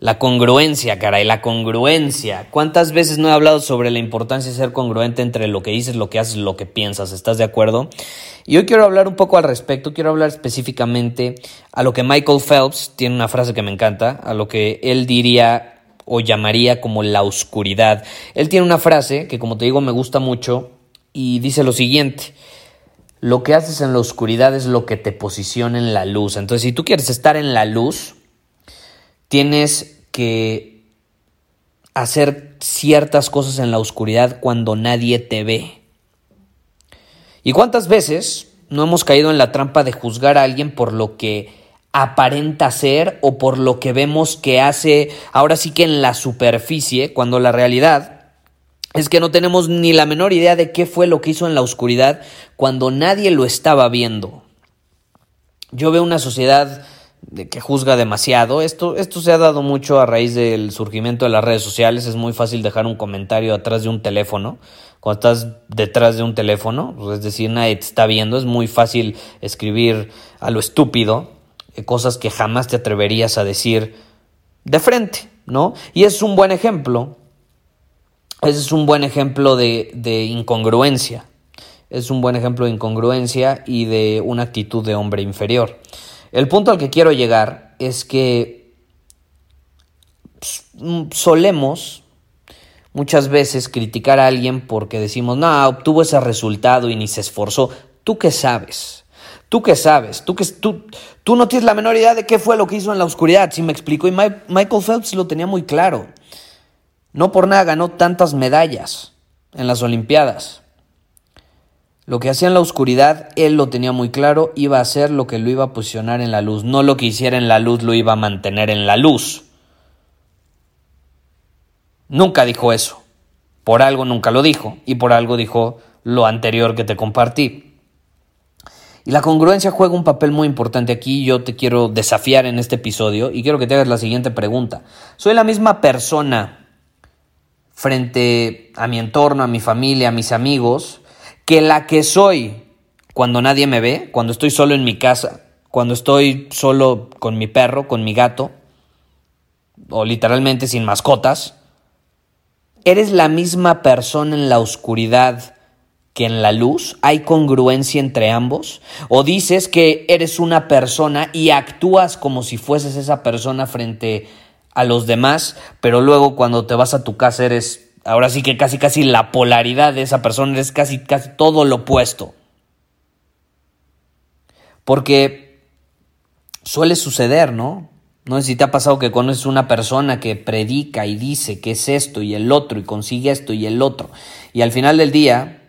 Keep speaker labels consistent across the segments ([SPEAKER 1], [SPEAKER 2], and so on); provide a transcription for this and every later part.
[SPEAKER 1] La congruencia, caray, la congruencia. ¿Cuántas veces no he hablado sobre la importancia de ser congruente entre lo que dices, lo que haces, lo que piensas? ¿Estás de acuerdo? Y hoy quiero hablar un poco al respecto, quiero hablar específicamente a lo que Michael Phelps tiene una frase que me encanta, a lo que él diría o llamaría como la oscuridad. Él tiene una frase que como te digo me gusta mucho y dice lo siguiente. Lo que haces en la oscuridad es lo que te posiciona en la luz. Entonces, si tú quieres estar en la luz, tienes hacer ciertas cosas en la oscuridad cuando nadie te ve. ¿Y cuántas veces no hemos caído en la trampa de juzgar a alguien por lo que aparenta ser o por lo que vemos que hace ahora sí que en la superficie, cuando la realidad es que no tenemos ni la menor idea de qué fue lo que hizo en la oscuridad cuando nadie lo estaba viendo. Yo veo una sociedad de que juzga demasiado. Esto, esto se ha dado mucho a raíz del surgimiento de las redes sociales. Es muy fácil dejar un comentario atrás de un teléfono. Cuando estás detrás de un teléfono, es decir, nadie te está viendo, es muy fácil escribir a lo estúpido eh, cosas que jamás te atreverías a decir de frente, ¿no? Y es un buen ejemplo. Ese es un buen ejemplo de, de incongruencia. Es un buen ejemplo de incongruencia y de una actitud de hombre inferior. El punto al que quiero llegar es que solemos muchas veces criticar a alguien porque decimos, no, obtuvo ese resultado y ni se esforzó. ¿Tú qué sabes? ¿Tú qué sabes? ¿Tú, qué, tú, tú no tienes la menor idea de qué fue lo que hizo en la oscuridad, si me explico. Y Michael Phelps lo tenía muy claro. No por nada ganó tantas medallas en las Olimpiadas. Lo que hacía en la oscuridad, él lo tenía muy claro, iba a hacer lo que lo iba a posicionar en la luz, no lo que hiciera en la luz lo iba a mantener en la luz. Nunca dijo eso. Por algo nunca lo dijo y por algo dijo lo anterior que te compartí. Y la congruencia juega un papel muy importante aquí. Yo te quiero desafiar en este episodio y quiero que te hagas la siguiente pregunta. ¿Soy la misma persona frente a mi entorno, a mi familia, a mis amigos? Que la que soy cuando nadie me ve, cuando estoy solo en mi casa, cuando estoy solo con mi perro, con mi gato, o literalmente sin mascotas, ¿eres la misma persona en la oscuridad que en la luz? ¿Hay congruencia entre ambos? ¿O dices que eres una persona y actúas como si fueses esa persona frente a los demás, pero luego cuando te vas a tu casa eres Ahora sí que casi casi la polaridad de esa persona es casi casi todo lo opuesto. Porque suele suceder, ¿no? No sé si te ha pasado que conoces una persona que predica y dice que es esto y el otro y consigue esto y el otro. Y al final del día,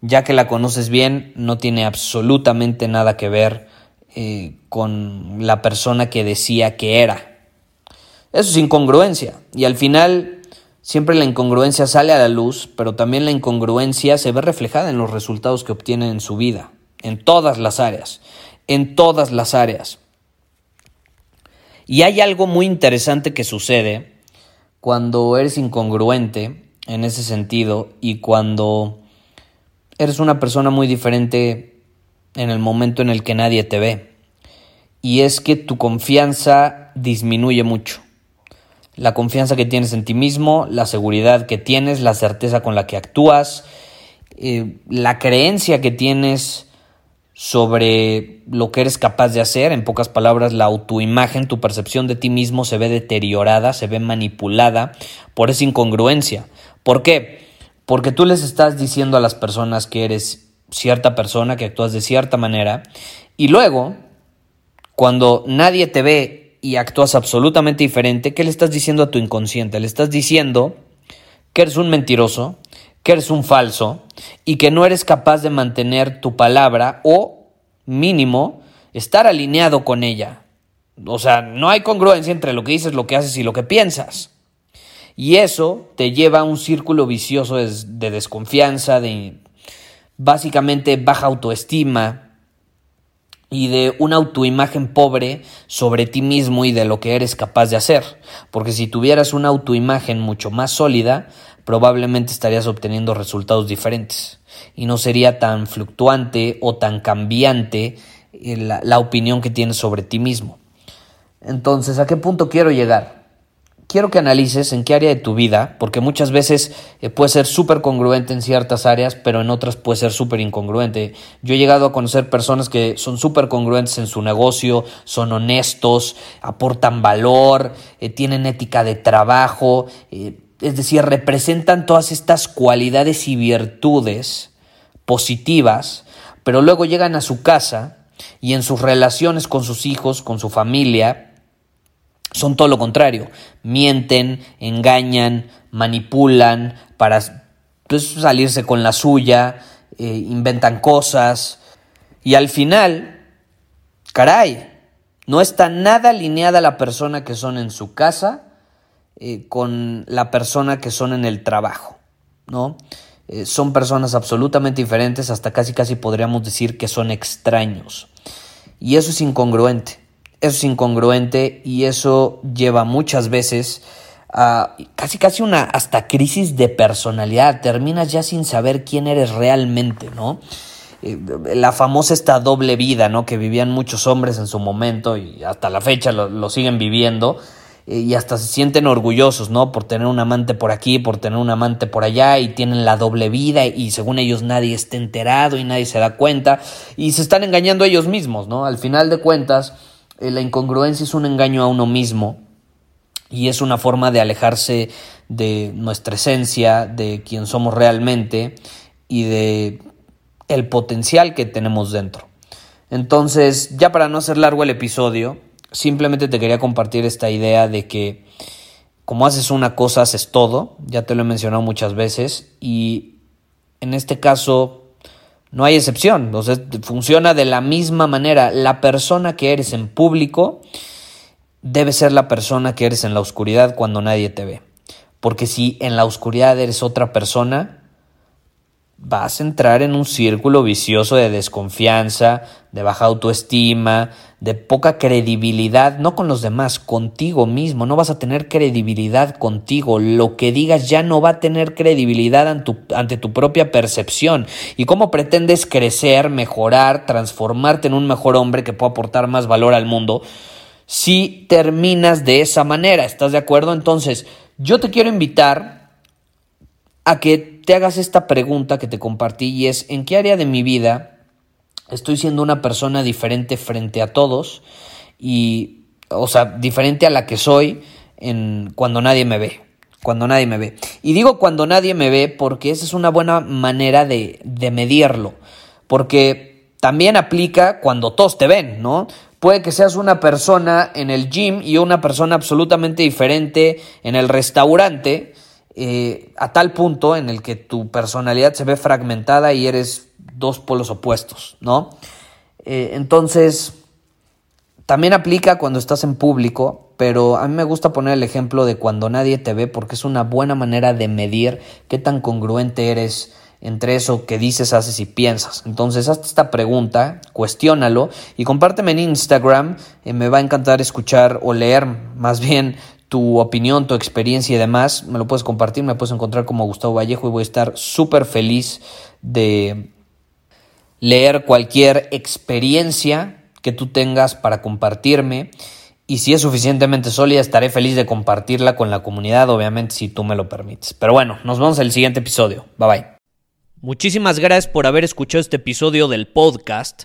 [SPEAKER 1] ya que la conoces bien, no tiene absolutamente nada que ver eh, con la persona que decía que era. Eso es incongruencia. Y al final Siempre la incongruencia sale a la luz, pero también la incongruencia se ve reflejada en los resultados que obtienen en su vida, en todas las áreas, en todas las áreas. Y hay algo muy interesante que sucede cuando eres incongruente en ese sentido y cuando eres una persona muy diferente en el momento en el que nadie te ve. Y es que tu confianza disminuye mucho la confianza que tienes en ti mismo, la seguridad que tienes, la certeza con la que actúas, eh, la creencia que tienes sobre lo que eres capaz de hacer. En pocas palabras, la autoimagen, tu percepción de ti mismo se ve deteriorada, se ve manipulada por esa incongruencia. ¿Por qué? Porque tú les estás diciendo a las personas que eres cierta persona, que actúas de cierta manera, y luego, cuando nadie te ve y actúas absolutamente diferente, ¿qué le estás diciendo a tu inconsciente? Le estás diciendo que eres un mentiroso, que eres un falso y que no eres capaz de mantener tu palabra o mínimo estar alineado con ella. O sea, no hay congruencia entre lo que dices, lo que haces y lo que piensas. Y eso te lleva a un círculo vicioso de, de desconfianza, de básicamente baja autoestima, y de una autoimagen pobre sobre ti mismo y de lo que eres capaz de hacer. Porque si tuvieras una autoimagen mucho más sólida, probablemente estarías obteniendo resultados diferentes y no sería tan fluctuante o tan cambiante eh, la, la opinión que tienes sobre ti mismo. Entonces, ¿a qué punto quiero llegar? Quiero que analices en qué área de tu vida, porque muchas veces eh, puede ser súper congruente en ciertas áreas, pero en otras puede ser súper incongruente. Yo he llegado a conocer personas que son súper congruentes en su negocio, son honestos, aportan valor, eh, tienen ética de trabajo, eh, es decir, representan todas estas cualidades y virtudes positivas, pero luego llegan a su casa y en sus relaciones con sus hijos, con su familia, son todo lo contrario. Mienten, engañan, manipulan para pues, salirse con la suya, eh, inventan cosas. Y al final, caray, no está nada alineada la persona que son en su casa eh, con la persona que son en el trabajo, ¿no? Eh, son personas absolutamente diferentes, hasta casi casi podríamos decir que son extraños. Y eso es incongruente. Eso es incongruente y eso lleva muchas veces a casi casi una hasta crisis de personalidad. Terminas ya sin saber quién eres realmente, ¿no? Eh, la famosa esta doble vida, ¿no? Que vivían muchos hombres en su momento y hasta la fecha lo, siguen viviendo eh, y hasta se sienten orgullosos, ¿no? Por tener un amante por aquí, por tener un amante por allá y tienen la doble vida y según ellos nadie está enterado y nadie se da cuenta y se están engañando ellos mismos, ¿no? Al final de cuentas, la incongruencia es un engaño a uno mismo y es una forma de alejarse de nuestra esencia, de quién somos realmente y de el potencial que tenemos dentro. Entonces, ya para no hacer largo el episodio, simplemente te quería compartir esta idea de que como haces una cosa, haces todo, ya te lo he mencionado muchas veces, y en este caso no hay excepción, entonces funciona de la misma manera. La persona que eres en público debe ser la persona que eres en la oscuridad cuando nadie te ve. Porque si en la oscuridad eres otra persona, vas a entrar en un círculo vicioso de desconfianza, de baja autoestima, de poca credibilidad, no con los demás, contigo mismo, no vas a tener credibilidad contigo, lo que digas ya no va a tener credibilidad ante tu, propia percepción. ¿Y cómo pretendes crecer, mejorar, transformarte en un mejor hombre que pueda aportar más valor al mundo? Si terminas de esa manera, ¿estás de acuerdo? Entonces, yo te quiero invitar a que te hagas esta pregunta que te compartí y es, ¿en qué área de mi vida estoy siendo una persona diferente frente a todos? Y, o sea, diferente a la que soy en, cuando nadie me ve. Cuando nadie me ve. Y digo cuando nadie me ve porque esa es una buena manera de, de medirlo. Porque también aplica cuando todos te ven, ¿no? Puede que seas una persona en el gym y una persona absolutamente diferente en el restaurante eh, a tal punto en el que tu personalidad se ve fragmentada y eres dos polos opuestos, ¿no? Eh, entonces, también aplica cuando estás en público, pero a mí me gusta poner el ejemplo de cuando nadie te ve porque es una buena manera de medir qué tan congruente eres entre eso que dices, haces y piensas. Entonces, hazte esta pregunta, cuestiónalo y compárteme en Instagram. Eh, me va a encantar escuchar o leer más bien tu opinión, tu experiencia y demás, me lo puedes compartir, me puedes encontrar como Gustavo Vallejo y voy a estar súper feliz de leer cualquier experiencia que tú tengas para compartirme. Y si es suficientemente sólida, estaré feliz de compartirla con la comunidad, obviamente, si tú me lo permites. Pero bueno, nos vemos en el siguiente episodio. Bye bye. Muchísimas gracias por haber escuchado este episodio del podcast.